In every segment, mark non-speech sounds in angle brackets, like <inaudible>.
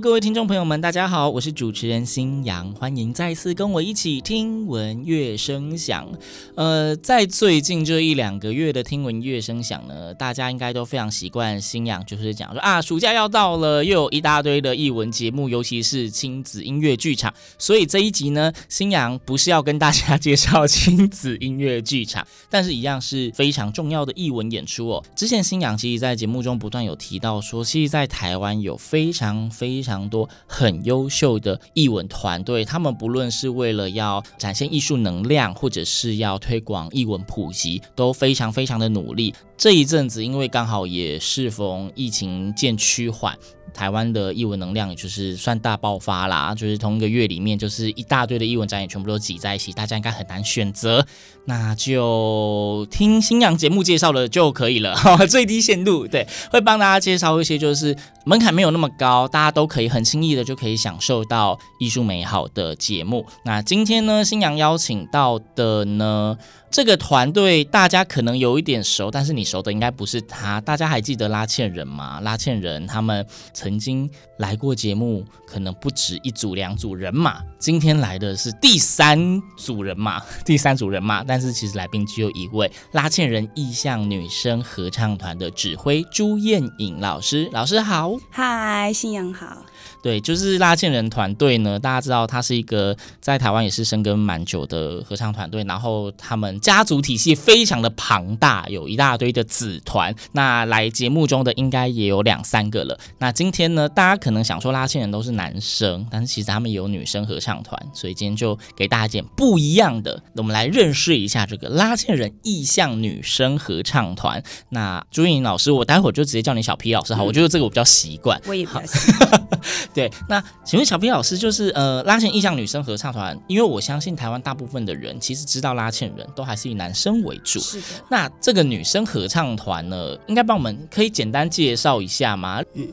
各位听众朋友们，大家好，我是主持人新阳，欢迎再次跟我一起听闻乐声响。呃，在最近这一两个月的听闻乐声响呢，大家应该都非常习惯新阳，就是讲说啊，暑假要到了，又有一大堆的艺文节目，尤其是亲子音乐剧场。所以这一集呢，新阳不是要跟大家介绍亲子音乐剧场，但是一样是非常重要的艺文演出哦。之前新阳其实在节目中不断有提到说，其实，在台湾有非常非常常多很优秀的译文团队，他们不论是为了要展现艺术能量，或者是要推广译文普及，都非常非常的努力。这一阵子，因为刚好也适逢疫情渐趋缓。台湾的艺文能量也就是算大爆发啦，就是同一个月里面，就是一大堆的艺文展演全部都挤在一起，大家应该很难选择，那就听新娘节目介绍了就可以了，<laughs> 最低限度对，会帮大家介绍一些就是门槛没有那么高，大家都可以很轻易的就可以享受到艺术美好的节目。那今天呢，新娘邀请到的呢，这个团队大家可能有一点熟，但是你熟的应该不是他，大家还记得拉纤人吗？拉纤人他们。曾经来过节目，可能不止一组两组人马。今天来的是第三组人马，<laughs> 第三组人马。但是其实来宾只有一位，拉纤人意向女生合唱团的指挥朱艳颖老师。老师好，嗨，信仰好。对，就是拉纤人团队呢，大家知道他是一个在台湾也是深耕蛮久的合唱团队，然后他们家族体系非常的庞大，有一大堆的子团。那来节目中的应该也有两三个了。那今天呢，大家可能想说拉线人都是男生，但是其实他们也有女生合唱团，所以今天就给大家一点不一样的，我们来认识一下这个拉线人意向女生合唱团。那朱彦颖老师，我待会儿就直接叫你小 P 老师好，嗯、我觉得这个我比较习惯。我也比较习惯。对，那请问小 P 老师，就是呃，拉纤人意向女生合唱团，因为我相信台湾大部分的人其实知道拉线人都还是以男生为主。是的。那这个女生合唱团呢，应该帮我们可以简单介绍一下吗？嗯，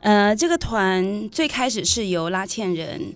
呃，这个团最开始是由拉茜人，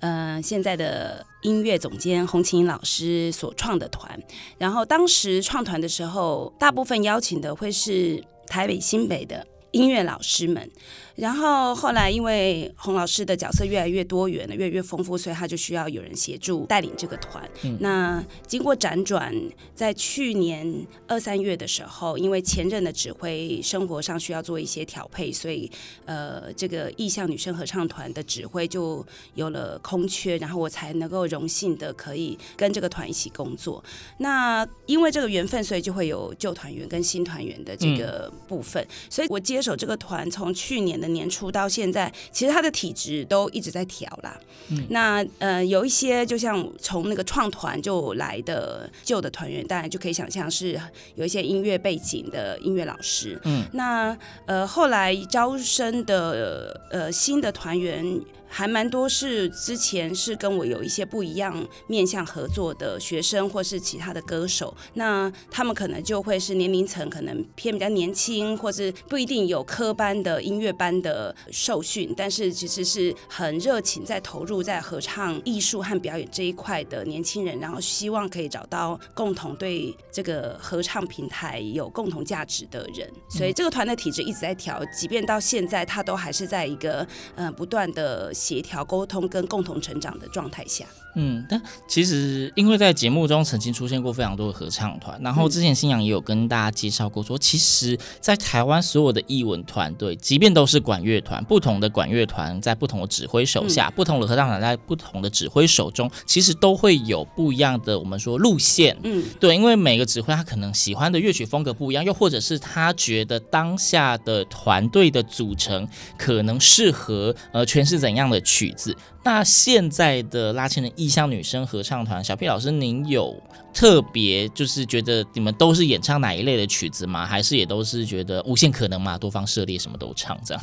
呃，现在的音乐总监洪琴老师所创的团。然后当时创团的时候，大部分邀请的会是台北、新北的音乐老师们。然后后来，因为洪老师的角色越来越多元了，越来越丰富，所以他就需要有人协助带领这个团。嗯、那经过辗转，在去年二三月的时候，因为前任的指挥生活上需要做一些调配，所以呃，这个意向女生合唱团的指挥就有了空缺，然后我才能够荣幸的可以跟这个团一起工作。那因为这个缘分，所以就会有旧团员跟新团员的这个部分，嗯、所以我接手这个团从去年的。年初到现在，其实他的体质都一直在调啦。嗯、那呃，有一些就像从那个创团就来的旧的团员，当然就可以想象是有一些音乐背景的音乐老师。嗯，那呃后来招生的呃新的团员。还蛮多是之前是跟我有一些不一样面向合作的学生，或是其他的歌手，那他们可能就会是年龄层可能偏比较年轻，或是不一定有科班的音乐班的受训，但是其实是很热情在投入在合唱艺术和表演这一块的年轻人，然后希望可以找到共同对这个合唱平台有共同价值的人，所以这个团的体质一直在调，即便到现在，他都还是在一个嗯、呃、不断的。协调沟通跟共同成长的状态下。嗯，但其实因为在节目中曾经出现过非常多的合唱团，然后之前新阳也有跟大家介绍过说，说其实，在台湾所有的艺文团队，即便都是管乐团，不同的管乐团在不同的指挥手下，嗯、不同的合唱团在不同的指挥手中，其实都会有不一样的我们说路线。嗯，对，因为每个指挥他可能喜欢的乐曲风格不一样，又或者是他觉得当下的团队的组成可能适合呃诠释怎样的曲子。那现在的拉纤人异乡女生合唱团，小 P 老师，您有特别就是觉得你们都是演唱哪一类的曲子吗？还是也都是觉得无限可能嘛，多方涉猎什么都唱这样？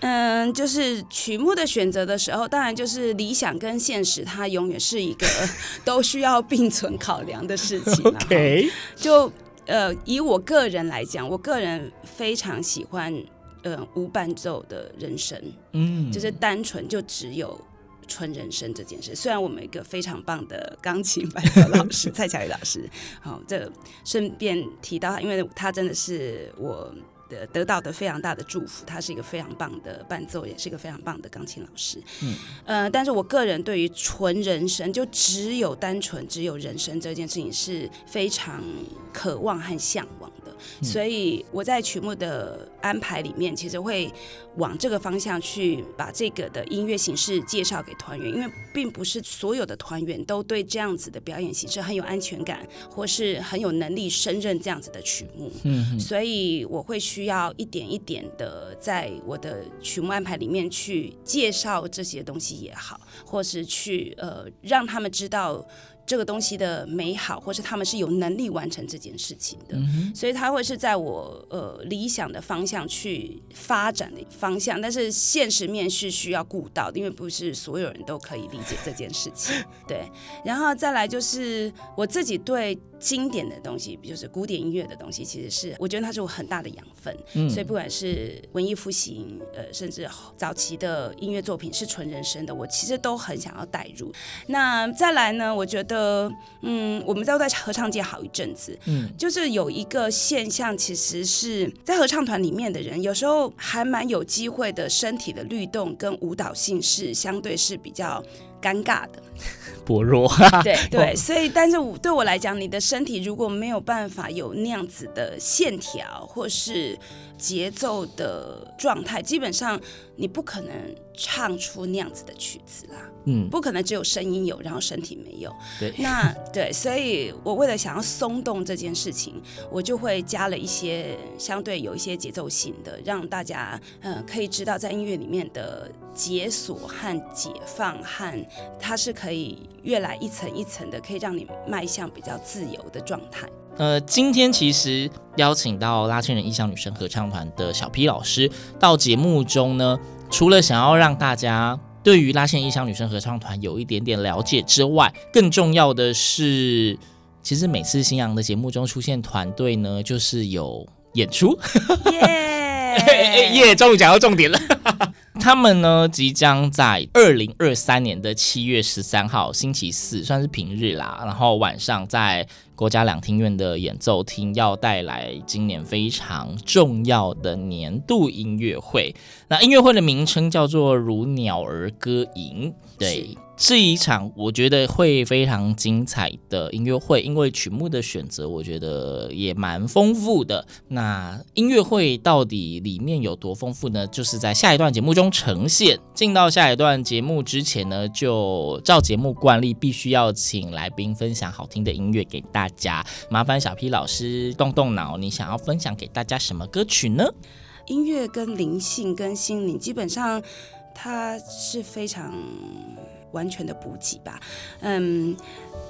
嗯，就是曲目的选择的时候，当然就是理想跟现实，它永远是一个 <laughs> 都需要并存考量的事情。OK，就呃，以我个人来讲，我个人非常喜欢呃无伴奏的人生，嗯，就是单纯就只有。纯人声这件事，虽然我们一个非常棒的钢琴伴奏老师 <laughs> 蔡巧宇老师，好，这顺便提到他，因为他真的是我的得到的非常大的祝福，他是一个非常棒的伴奏，也是一个非常棒的钢琴老师。嗯，呃，但是我个人对于纯人声，就只有单纯只有人声这件事情，是非常渴望和向往的。所以我在曲目的安排里面，其实会往这个方向去把这个的音乐形式介绍给团员，因为并不是所有的团员都对这样子的表演形式很有安全感，或是很有能力胜任这样子的曲目。嗯，所以我会需要一点一点的在我的曲目安排里面去介绍这些东西也好，或是去呃让他们知道。这个东西的美好，或是他们是有能力完成这件事情的，嗯、所以他会是在我呃理想的方向去发展的方向，但是现实面是需要顾到的，因为不是所有人都可以理解这件事情。对，然后再来就是我自己对。经典的东西，就是古典音乐的东西，其实是我觉得它是我很大的养分。嗯，所以不管是文艺复兴，呃，甚至早期的音乐作品是纯人声的，我其实都很想要带入。那再来呢，我觉得，嗯，我们都在合唱界好一阵子，嗯，就是有一个现象，其实是在合唱团里面的人，有时候还蛮有机会的，身体的律动跟舞蹈性是相对是比较尴尬的。薄弱，对 <laughs> 对，<laughs> 所以，但是我对我来讲，你的身体如果没有办法有那样子的线条或是节奏的状态，基本上你不可能唱出那样子的曲子啦。嗯，不可能只有声音有，然后身体没有。对，那对，所以我为了想要松动这件事情，我就会加了一些相对有一些节奏性的，让大家嗯、呃、可以知道在音乐里面的解锁和解放，和它是可以越来一层一层的，可以让你迈向比较自由的状态。呃，今天其实邀请到拉纤人异乡女生合唱团的小 P 老师到节目中呢，除了想要让大家。对于拉纤人异乡女生合唱团有一点点了解之外，更重要的是，其实每次新阳的节目中出现团队呢，就是有演出。耶 <laughs> 耶，终于讲到重点了。<laughs> 他们呢，即将在二零二三年的七月十三号星期四，算是平日啦，然后晚上在。国家两厅院的演奏厅要带来今年非常重要的年度音乐会，那音乐会的名称叫做《如鸟儿歌吟》，对。是一场我觉得会非常精彩的音乐会，因为曲目的选择我觉得也蛮丰富的。那音乐会到底里面有多丰富呢？就是在下一段节目中呈现。进到下一段节目之前呢，就照节目惯例，必须要请来宾分享好听的音乐给大家。麻烦小 P 老师动动脑，你想要分享给大家什么歌曲呢？音乐跟灵性跟心灵，基本上它是非常。完全的补给吧，嗯，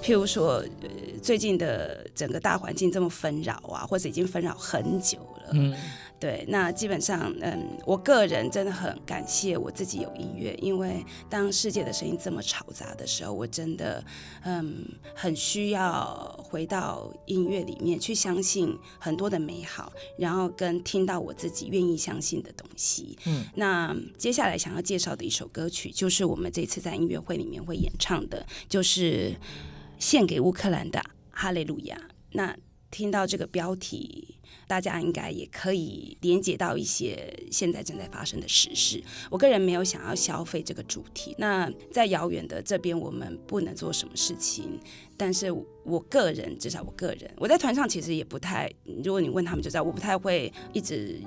譬如说，呃，最近的整个大环境这么纷扰啊，或者已经纷扰很久了，嗯。对，那基本上，嗯，我个人真的很感谢我自己有音乐，因为当世界的声音这么嘈杂的时候，我真的，嗯，很需要回到音乐里面去相信很多的美好，然后跟听到我自己愿意相信的东西。嗯，那接下来想要介绍的一首歌曲，就是我们这次在音乐会里面会演唱的，就是献给乌克兰的《哈利路亚》。那听到这个标题，大家应该也可以联结到一些现在正在发生的时事。我个人没有想要消费这个主题。那在遥远的这边，我们不能做什么事情。但是我个人，至少我个人，我在团上其实也不太。如果你问他们就知道，我不太会一直。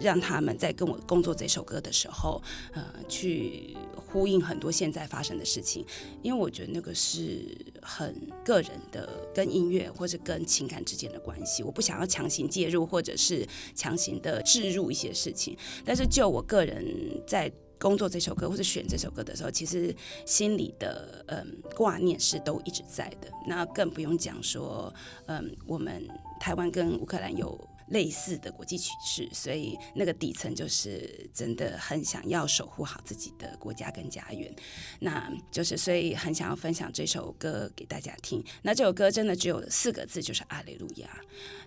让他们在跟我工作这首歌的时候，呃，去呼应很多现在发生的事情，因为我觉得那个是很个人的，跟音乐或者跟情感之间的关系，我不想要强行介入，或者是强行的置入一些事情。但是就我个人在工作这首歌或者选这首歌的时候，其实心里的嗯挂念是都一直在的。那更不用讲说，嗯，我们台湾跟乌克兰有。类似的国际趋势，所以那个底层就是真的很想要守护好自己的国家跟家园，那就是所以很想要分享这首歌给大家听。那这首歌真的只有四个字，就是阿雷路亚。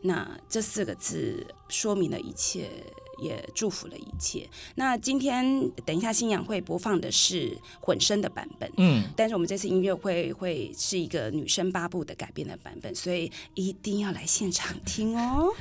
那这四个字说明了一切。也祝福了一切。那今天等一下，新阳会播放的是混声的版本，嗯，但是我们这次音乐会会是一个女生八部的改编的版本，所以一定要来现场听哦。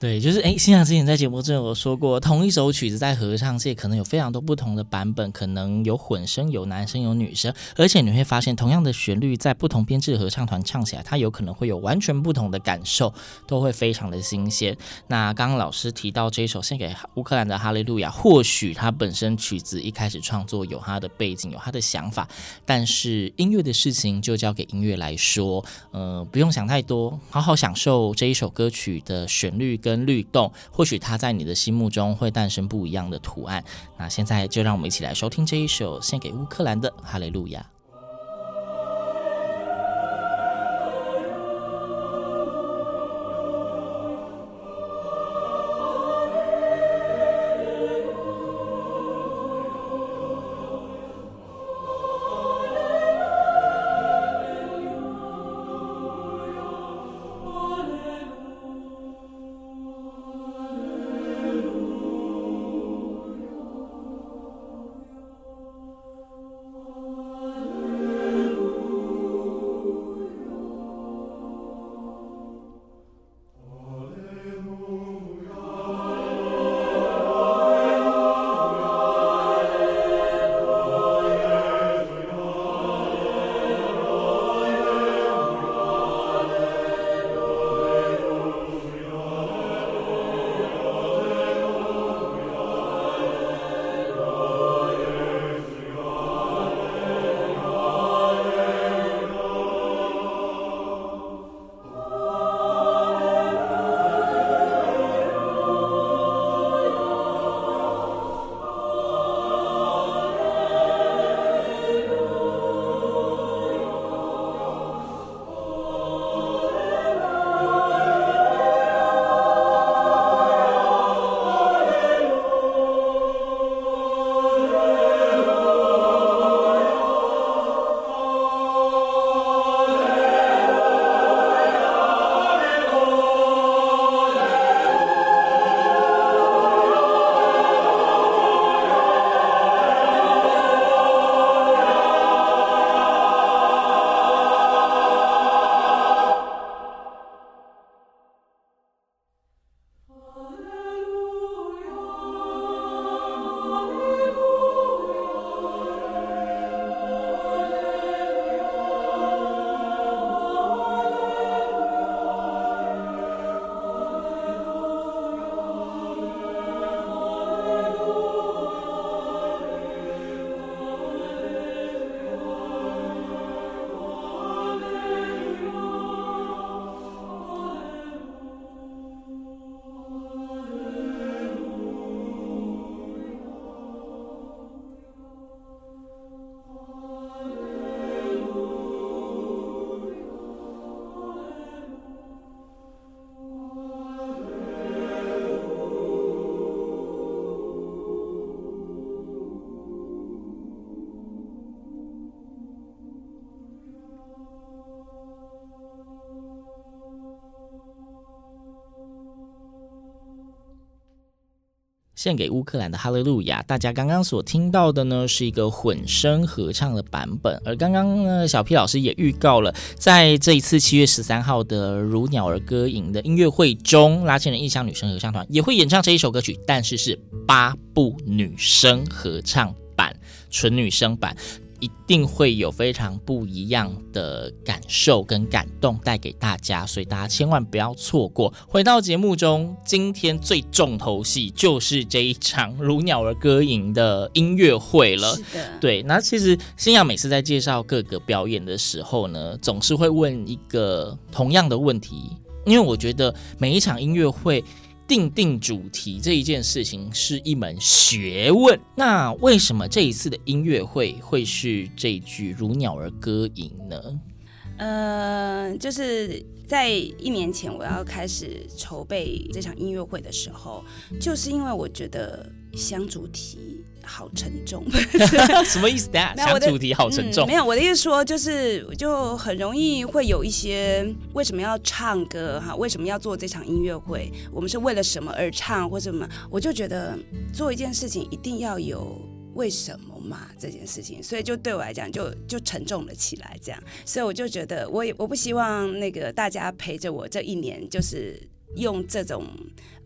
对，就是哎，星洋之前在节目中有说过，同一首曲子在合唱界可能有非常多不同的版本，可能有混声、有男生、有女生，而且你会发现，同样的旋律在不同编制合唱团唱起来，它有可能会有完全不同的感受，都会非常的新鲜。那刚刚老师提到这一首献给乌克兰的哈利路亚，或许他本身曲子一开始创作有他的背景，有他的想法，但是音乐的事情就交给音乐来说，呃，不用想太多，好好享受这一首歌曲的旋律跟律动，或许它在你的心目中会诞生不一样的图案。那现在就让我们一起来收听这一首献给乌克兰的哈利路亚。献给乌克兰的哈利路亚。大家刚刚所听到的呢，是一个混声合唱的版本。而刚刚呢，小 P 老师也预告了，在这一次七月十三号的如鸟儿歌吟的音乐会中，拉纤人异乡女生合唱团也会演唱这一首歌曲，但是是八部女生合唱版，纯女生版。一定会有非常不一样的感受跟感动带给大家，所以大家千万不要错过。回到节目中，今天最重头戏就是这一场如鸟儿歌吟的音乐会了。是的，对。那其实新雅每次在介绍各个表演的时候呢，总是会问一个同样的问题，因为我觉得每一场音乐会。定定主题这一件事情是一门学问。那为什么这一次的音乐会会是这句如鸟儿歌吟呢？呃，就是在一年前我要开始筹备这场音乐会的时候，就是因为我觉得想主题。好沉重，<laughs> 什么意思？大家想主题好沉重。嗯，没有，我的意思说就是就很容易会有一些为什么要唱歌哈？为什么要做这场音乐会？我们是为了什么而唱或什么？我就觉得做一件事情一定要有为什么嘛，这件事情，所以就对我来讲就就沉重了起来，这样。所以我就觉得我也我不希望那个大家陪着我这一年就是。用这种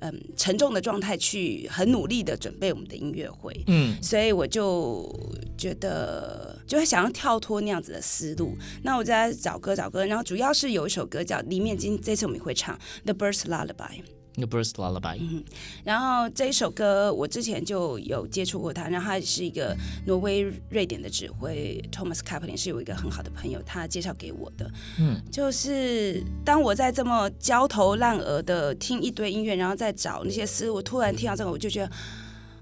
嗯沉重的状态去很努力的准备我们的音乐会，嗯，所以我就觉得就会想要跳脱那样子的思路。那我在找歌找歌，然后主要是有一首歌叫里面今这次我们会唱《The Bird's Lullaby》。Bird's Lullaby。嗯，然后这一首歌我之前就有接触过他，然后他是一个挪威、瑞典的指挥 Thomas Kapling，是有一个很好的朋友，他介绍给我的。嗯，就是当我在这么焦头烂额的听一堆音乐，然后再找那些思路，我突然听到这个，我就觉得。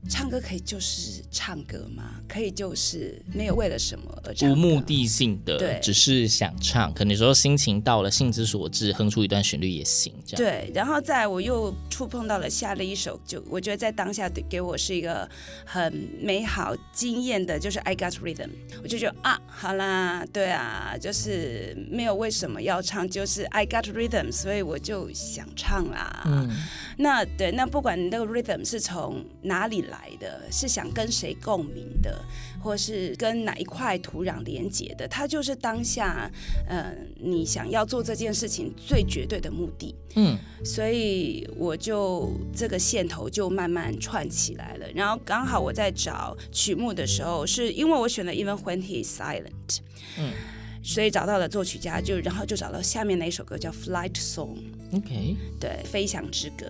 唱歌可以就是唱歌吗？可以就是没有为了什么而唱，无目的性的，对，只是想唱。可能有时候心情到了，兴之所至，哼出一段旋律也行。这样对。然后再我又触碰到了下了一首，就我觉得在当下对给我是一个很美好经验的，就是 I Got Rhythm。我就觉得啊，好啦，对啊，就是没有为什么要唱，就是 I Got Rhythm，所以我就想唱啦。嗯。那对，那不管你那个 rhythm 是从哪里来的，是想跟谁共鸣的，或是跟哪一块土壤连接的，它就是当下，呃，你想要做这件事情最绝对的目的。嗯，所以我就这个线头就慢慢串起来了。然后刚好我在找曲目的时候，是因为我选了 Even When He Is Silent。嗯。所以找到了作曲家，就然后就找到下面那一首歌叫《Flight Song》，OK，对，飞翔之歌。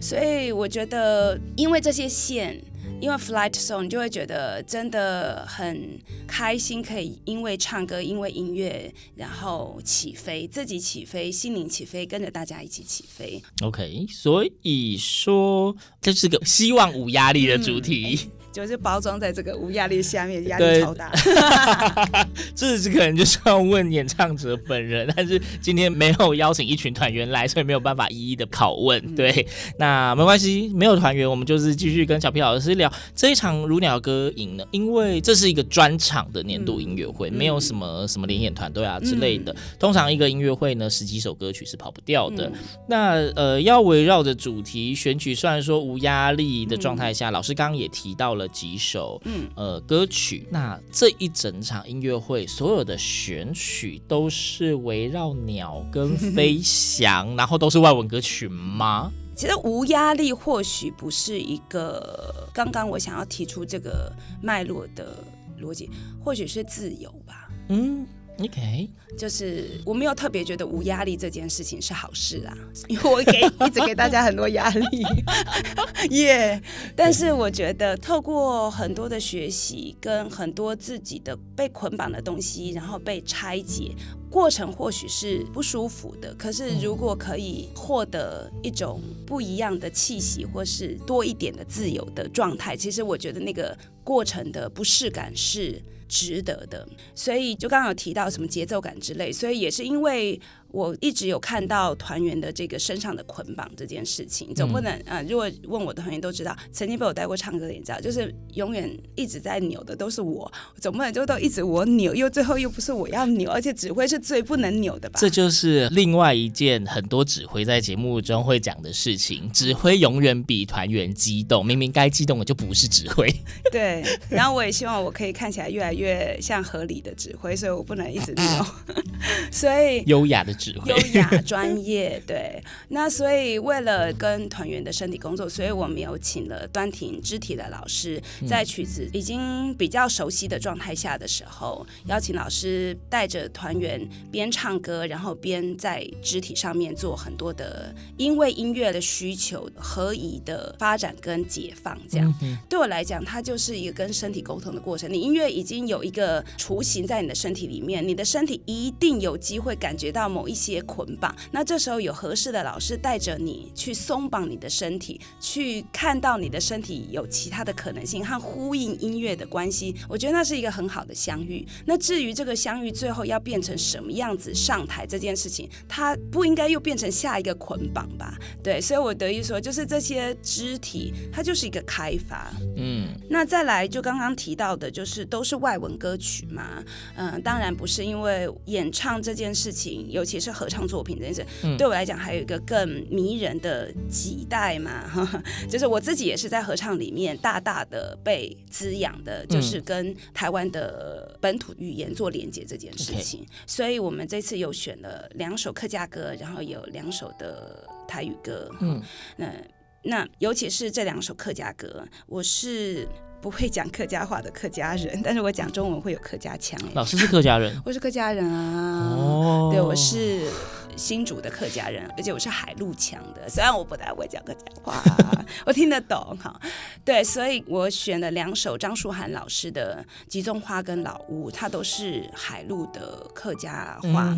所以我觉得，因为这些线，因为《Flight Song》，你就会觉得真的很开心，可以因为唱歌，因为音乐，然后起飞，自己起飞，心灵起飞，跟着大家一起起飞。OK，所以说这是个希望无压力的主题。嗯就是包装在这个无压力下面，压力超大。<laughs> 这是可能就是要问演唱者本人，但是今天没有邀请一群团员来，所以没有办法一一的拷问。对，那没关系，没有团员，我们就是继续跟小皮老师聊这一场如鸟歌影呢，因为这是一个专场的年度音乐会，嗯、没有什么什么联演团队啊之类的。嗯、通常一个音乐会呢，十几首歌曲是跑不掉的。嗯、那呃，要围绕着主题选曲，虽然说无压力的状态下，嗯、老师刚刚也提到了。几首嗯呃歌曲，那这一整场音乐会所有的选曲都是围绕鸟跟飞 <laughs> 翔，然后都是外文歌曲吗？其实无压力或许不是一个刚刚我想要提出这个脉络的逻辑，或许是自由吧。嗯。OK，就是我没有特别觉得无压力这件事情是好事啊，<laughs> 因为我给一直给大家很多压力，<laughs> 耶。yeah, 但是我觉得透过很多的学习跟很多自己的被捆绑的东西，然后被拆解过程，或许是不舒服的。可是如果可以获得一种不一样的气息，或是多一点的自由的状态，其实我觉得那个过程的不适感是值得的，所以就刚刚有提到什么节奏感之类，所以也是因为我一直有看到团员的这个身上的捆绑这件事情，总不能啊、呃，如果问我的团员都知道，曾经被我带过唱歌的，你知道，就是永远一直在扭的都是我，总不能就都一直我扭，又最后又不是我要扭，而且指挥是最不能扭的吧？这就是另外一件很多指挥在节目中会讲的事情，<laughs> 指挥永远比团员激动，明明该激动的就不是指挥。<laughs> 对，然后我也希望我可以看起来越来越像合理的指挥，所以我不能一直扭，<laughs> 所以优雅的优雅专业。对，那所以为了跟团员的身体工作，所以我们有请了端庭肢体的老师，在曲子已经比较熟悉的状态下的时候，邀请老师带着团员边唱歌，然后边在肢体上面做很多的，因为音乐的需求合宜的发展跟解放。这样对我来讲，它就是一个跟身体沟通的过程。你音乐已经有一个雏形在你的身体里面，你的身体一定有机会感觉到某一些捆绑。那这时候有。合适的老师带着你去松绑你的身体，去看到你的身体有其他的可能性和呼应音乐的关系。我觉得那是一个很好的相遇。那至于这个相遇最后要变成什么样子上台这件事情，它不应该又变成下一个捆绑吧？对，所以我得意说，就是这些肢体，它就是一个开发。嗯，那再来就刚刚提到的，就是都是外文歌曲嘛。嗯，当然不是，因为演唱这件事情，尤其是合唱作品这件事，嗯、对我。来讲还有一个更迷人的几代嘛，<laughs> 就是我自己也是在合唱里面大大的被滋养的，就是跟台湾的本土语言做连接这件事情。所以我们这次又选了两首客家歌，然后有两首的台语歌。嗯，那那尤其是这两首客家歌，我是。不会讲客家话的客家人，<laughs> 但是我讲中文会有客家腔。老师是客家人，<laughs> 我是客家人啊。哦，对，我是新竹的客家人，而且我是海陆腔的。虽然我不太会讲客家话，<laughs> 我听得懂哈。对，所以我选了两首张书涵老师的《集中花》跟《老屋》，它都是海陆的客家话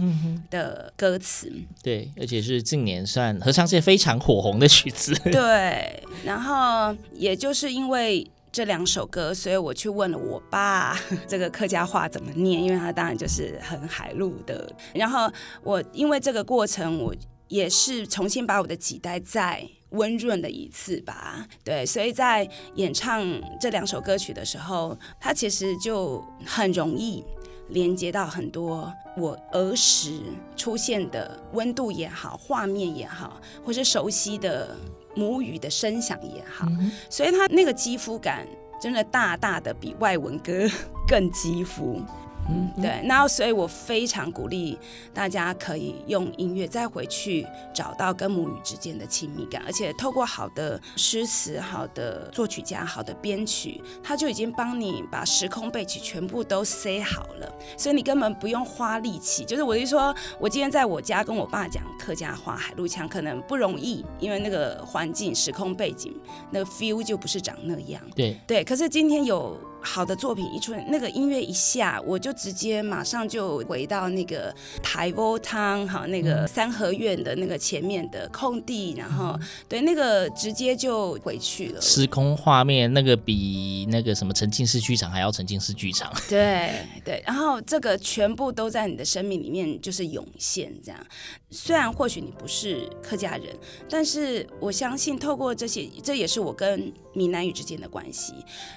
的歌词。嗯。对，而且是近年算合唱界非常火红的曲子。对，然后也就是因为。这两首歌，所以我去问了我爸，<laughs> 这个客家话怎么念？因为他当然就是很海陆的。然后我因为这个过程，我也是重新把我的脐带再温润了一次吧。对，所以在演唱这两首歌曲的时候，它其实就很容易连接到很多我儿时出现的温度也好，画面也好，或是熟悉的。母语的声响也好，嗯，所以他那个肌肤感真的大大的比外文歌 <laughs> 更肌肤。嗯，对，然后所以我非常鼓励大家可以用音乐再回去找到跟母语之间的亲密感，而且透过好的诗词、好的作曲家、好的编曲，他就已经帮你把时空背景全部都塞好了，所以你根本不用花力气。就是我就说，我今天在我家跟我爸讲客家话、海陆腔，可能不容易，因为那个环境、时空背景，那个 feel 就不是长那样。对对，可是今天有。好的作品一出，那个音乐一下，我就直接马上就回到那个台波汤哈，那个三合院的那个前面的空地，然后对那个直接就回去了。时空画面那个比那个什么沉浸式剧场还要沉浸式剧场。对对，然后这个全部都在你的生命里面就是涌现这样。虽然或许你不是客家人，但是我相信透过这些，这也是我跟闽南语之间的关系。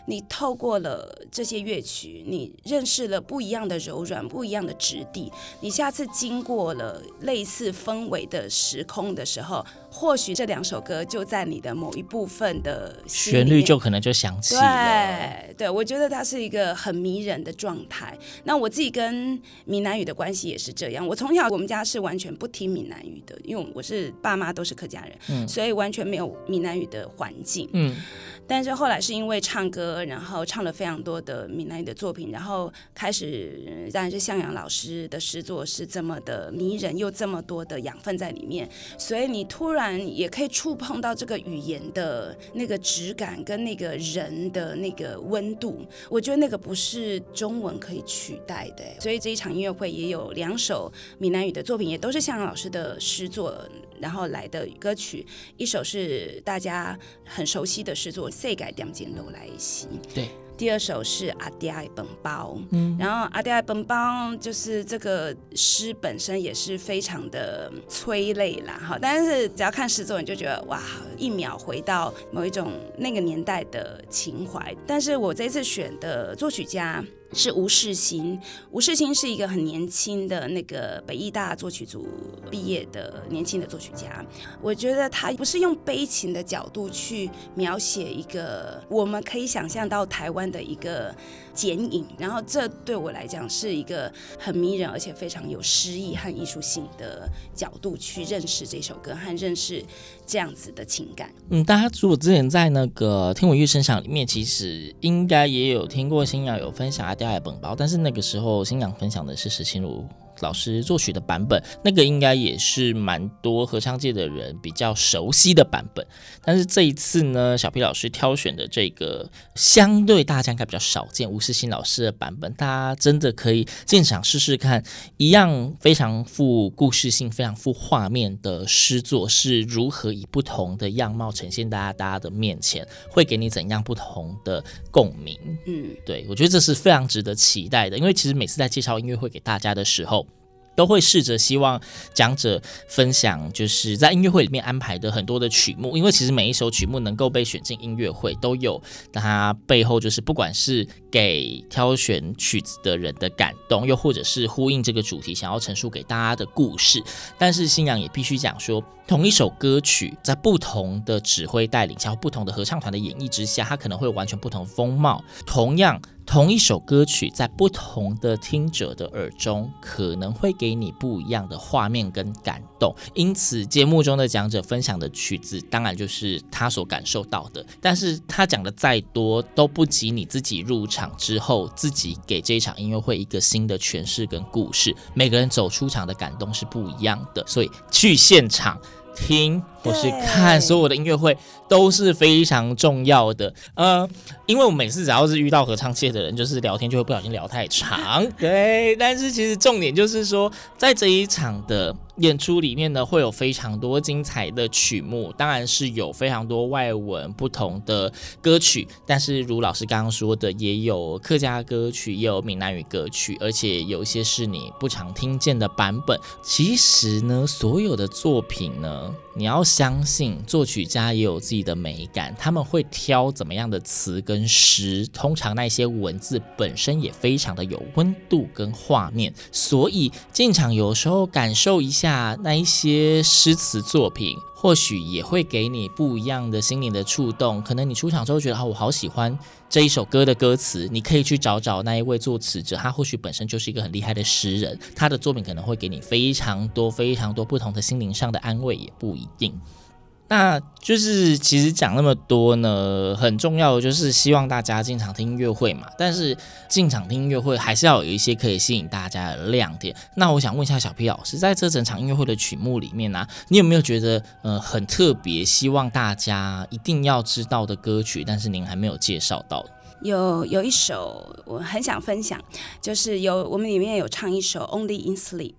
你透过了这些乐曲，你认识了不一样的柔软，不一样的质地。你下次经过了类似氛围的时空的时候，或许这两首歌就在你的某一部分的旋律就可能就响起了。对，对，我觉得它是一个很迷人的状态。那我自己跟闽南语的关系也是这样。我从小我们家是完全不听闽南语的，因为我是爸妈都是客家人，嗯，所以完全没有闽南语的环境。嗯，但是后来是因为唱歌，然后唱了非常多的闽南语的作品，然后开始，当然是向阳老师的诗作是这么的迷人，又这么多的养分在里面，所以你突然。也可以触碰到这个语言的那个质感跟那个人的那个温度，我觉得那个不是中文可以取代的。所以这一场音乐会也有两首闽南语的作品，也都是向阳老师的诗作，然后来的歌曲。一首是大家很熟悉的诗作《世界点进楼来袭》，对。第二首是阿爹爱本包，嗯，然后阿爹爱本包就是这个诗本身也是非常的催泪啦，哈，但是只要看诗作，你就觉得哇，一秒回到某一种那个年代的情怀。但是我这次选的作曲家。是吴世兴，吴世兴是一个很年轻的那个北艺大作曲组毕业的年轻的作曲家。我觉得他不是用悲情的角度去描写一个我们可以想象到台湾的一个剪影，然后这对我来讲是一个很迷人而且非常有诗意和艺术性的角度去认识这首歌和认识这样子的情感。嗯，大家如果之前在那个《听闻乐声响》里面，其实应该也有听过新娘有分享阿刁爱本包，但是那个时候新娘分享的是石清如老师作曲的版本，那个应该也是蛮多合唱界的人比较熟悉的版本。但是这一次呢，小皮老师挑选的这个相对大家应该比较少见，吴世新老师的版本，大家真的可以现场试试看，一样非常富故事性、非常富画面的诗作是如何以不同的样貌呈现大家大家的面前，会给你怎样不同的共鸣？嗯，对，我觉得这是非常值得期待的，因为其实每次在介绍音乐会给大家的时候。都会试着希望讲者分享，就是在音乐会里面安排的很多的曲目，因为其实每一首曲目能够被选进音乐会，都有它背后就是不管是给挑选曲子的人的感动，又或者是呼应这个主题想要陈述给大家的故事。但是新娘也必须讲说，同一首歌曲在不同的指挥带领下，不同的合唱团的演绎之下，它可能会完全不同风貌。同样。同一首歌曲，在不同的听者的耳中，可能会给你不一样的画面跟感动。因此，节目中的讲者分享的曲子，当然就是他所感受到的。但是他讲的再多，都不及你自己入场之后，自己给这场音乐会一个新的诠释跟故事。每个人走出场的感动是不一样的，所以去现场听或是看所有的音乐会都是非常重要的。呃，因为我每次只要是遇到合唱界的人，就是聊天就会不小心聊太长。<laughs> 对，但是其实重点就是说，在这一场的演出里面呢，会有非常多精彩的曲目，当然是有非常多外文不同的歌曲。但是如老师刚刚说的，也有客家歌曲，也有闽南语歌曲，而且有一些是你不常听见的版本。其实呢，所有的作品呢，你要相信作曲家也有自己的美感，他们会挑怎么样的词跟诗，通常那些文字本身也非常的有温度跟画面，所以进场有时候感受一下那一些诗词作品，或许也会给你不一样的心灵的触动。可能你出场之后觉得啊，我好喜欢这一首歌的歌词，你可以去找找那一位作词者，他或许本身就是一个很厉害的诗人，他的作品可能会给你非常多非常多不同的心灵上的安慰，也不一定。那就是其实讲那么多呢，很重要的就是希望大家进场听音乐会嘛。但是进场听音乐会还是要有一些可以吸引大家的亮点。那我想问一下小 P 老师，在这整场音乐会的曲目里面呢、你有没有觉得呃很特别，希望大家一定要知道的歌曲，但是您还没有介绍到？有有一首我很想分享，就是有我们里面有唱一首《Only in Sleep》。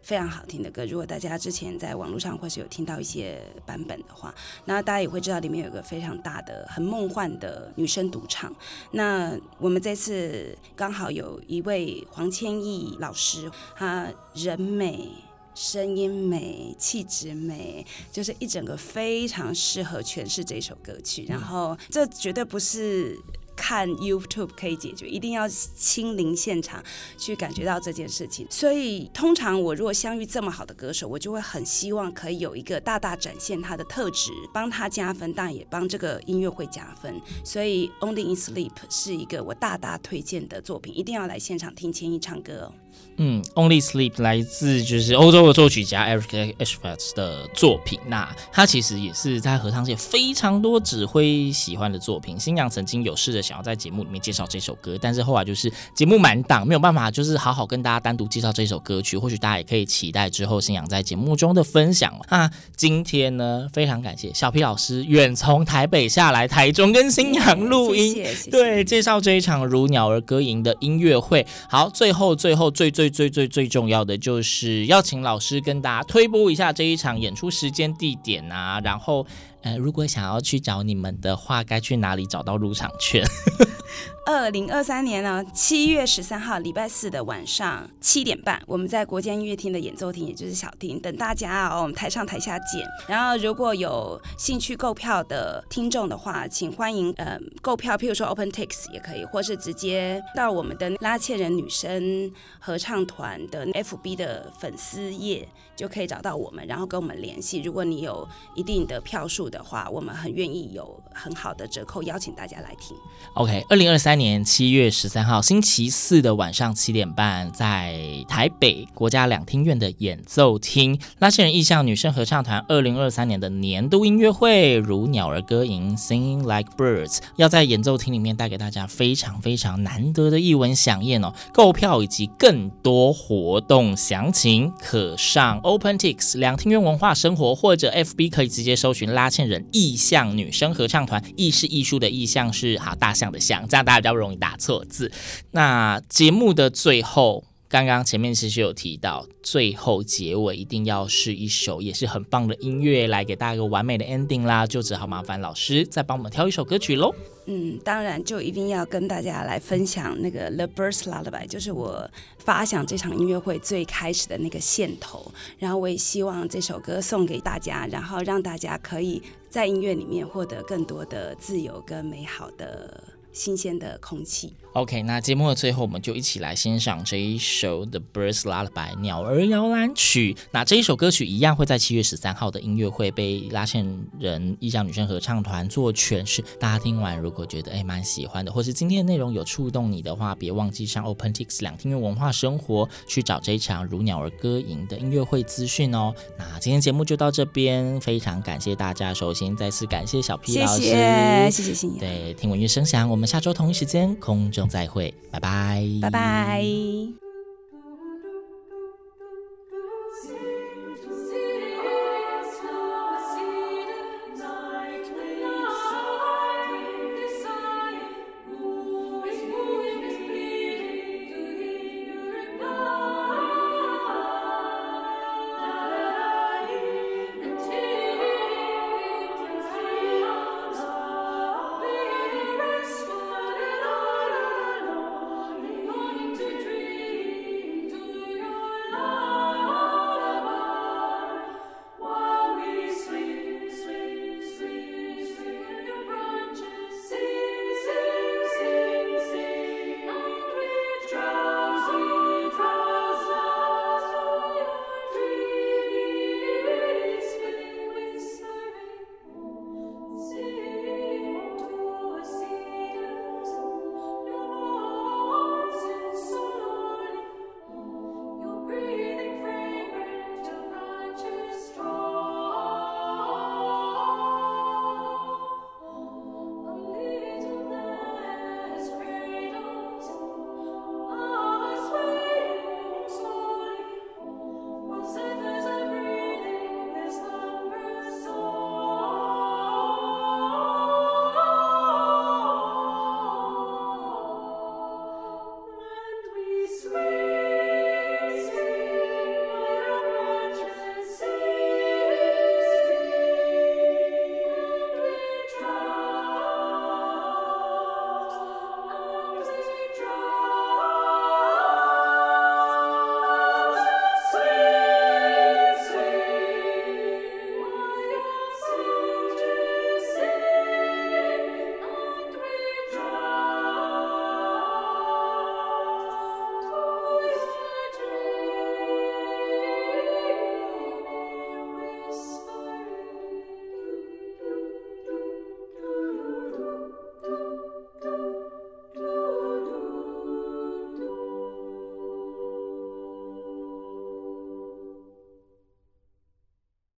非常好听的歌，如果大家之前在网络上或是有听到一些版本的话，那大家也会知道里面有一个非常大的、很梦幻的女生独唱。那我们这次刚好有一位黄千亿老师，她人美、声音美、气质美，就是一整个非常适合诠释这首歌曲。然后这绝对不是。看 YouTube 可以解决，一定要亲临现场去感觉到这件事情。所以，通常我如果相遇这么好的歌手，我就会很希望可以有一个大大展现他的特质，帮他加分，但也帮这个音乐会加分。所以，《Only in Sleep》是一个我大大推荐的作品，一定要来现场听千亿唱歌哦。嗯，《Only Sleep》来自就是欧洲的作曲家 Eric Eschwach 的作品。那他其实也是在合唱界非常多指挥喜欢的作品。新娘曾经有试着想要在节目里面介绍这首歌，但是后来就是节目满档，没有办法就是好好跟大家单独介绍这首歌曲。或许大家也可以期待之后新娘在节目中的分享。那今天呢，非常感谢小皮老师远从台北下来台中跟新娘录音，谢谢谢谢对，介绍这一场如鸟儿歌吟的音乐会。好，最后最后最最最最最重要的就是要请老师跟大家推播一下这一场演出时间、地点啊，然后呃，如果想要去找你们的话，该去哪里找到入场券？<laughs> 二零二三年呢，七月十三号礼拜四的晚上七点半，我们在国家音乐厅的演奏厅，也就是小厅等大家哦。我们台上台下见。然后如果有兴趣购票的听众的话，请欢迎呃购票，譬如说 OpenTix 也可以，或是直接到我们的拉切人女生合唱团的 FB 的粉丝页就可以找到我们，然后跟我们联系。如果你有一定的票数的话，我们很愿意有很好的折扣，邀请大家来听。OK，二零二三年七月十三号星期四的晚上七点半，在台北国家两厅院的演奏厅，拉纤人意象女生合唱团二零二三年的年度音乐会《如鸟儿歌吟》（Singing Like Birds） 要在演奏厅里面带给大家非常非常难得的一文响宴哦。购票以及更多活动详情，可上 OpenTix 两厅院文化生活或者 FB 可以直接搜寻拉纤人意象女生合唱团。意是艺术的意象是好大象的象，这样大比较容易打错字。那节目的最后，刚刚前面其实有提到，最后结尾一定要是一首也是很棒的音乐，来给大家一个完美的 ending 啦。就只好麻烦老师再帮我们挑一首歌曲喽。嗯，当然就一定要跟大家来分享那个《The Bird's Lullaby》，就是我发想这场音乐会最开始的那个线头。然后我也希望这首歌送给大家，然后让大家可以在音乐里面获得更多的自由跟美好的。新鲜的空气。OK，那节目的最后，我们就一起来欣赏这一首《The Bird's Lullaby》鸟儿摇篮曲。那这一首歌曲一样会在七月十三号的音乐会被拉线人意象女生合唱团做诠释。大家听完如果觉得哎蛮喜欢的，或是今天的内容有触动你的话，别忘记上 OpenTix 两厅院文化生活去找这一场如鸟儿歌吟的音乐会资讯哦。那今天节目就到这边，非常感谢大家。首先再次感谢小 P 老师，谢谢谢谢。对，听闻乐声响，我们下周同一时间空中再会，拜拜，拜拜。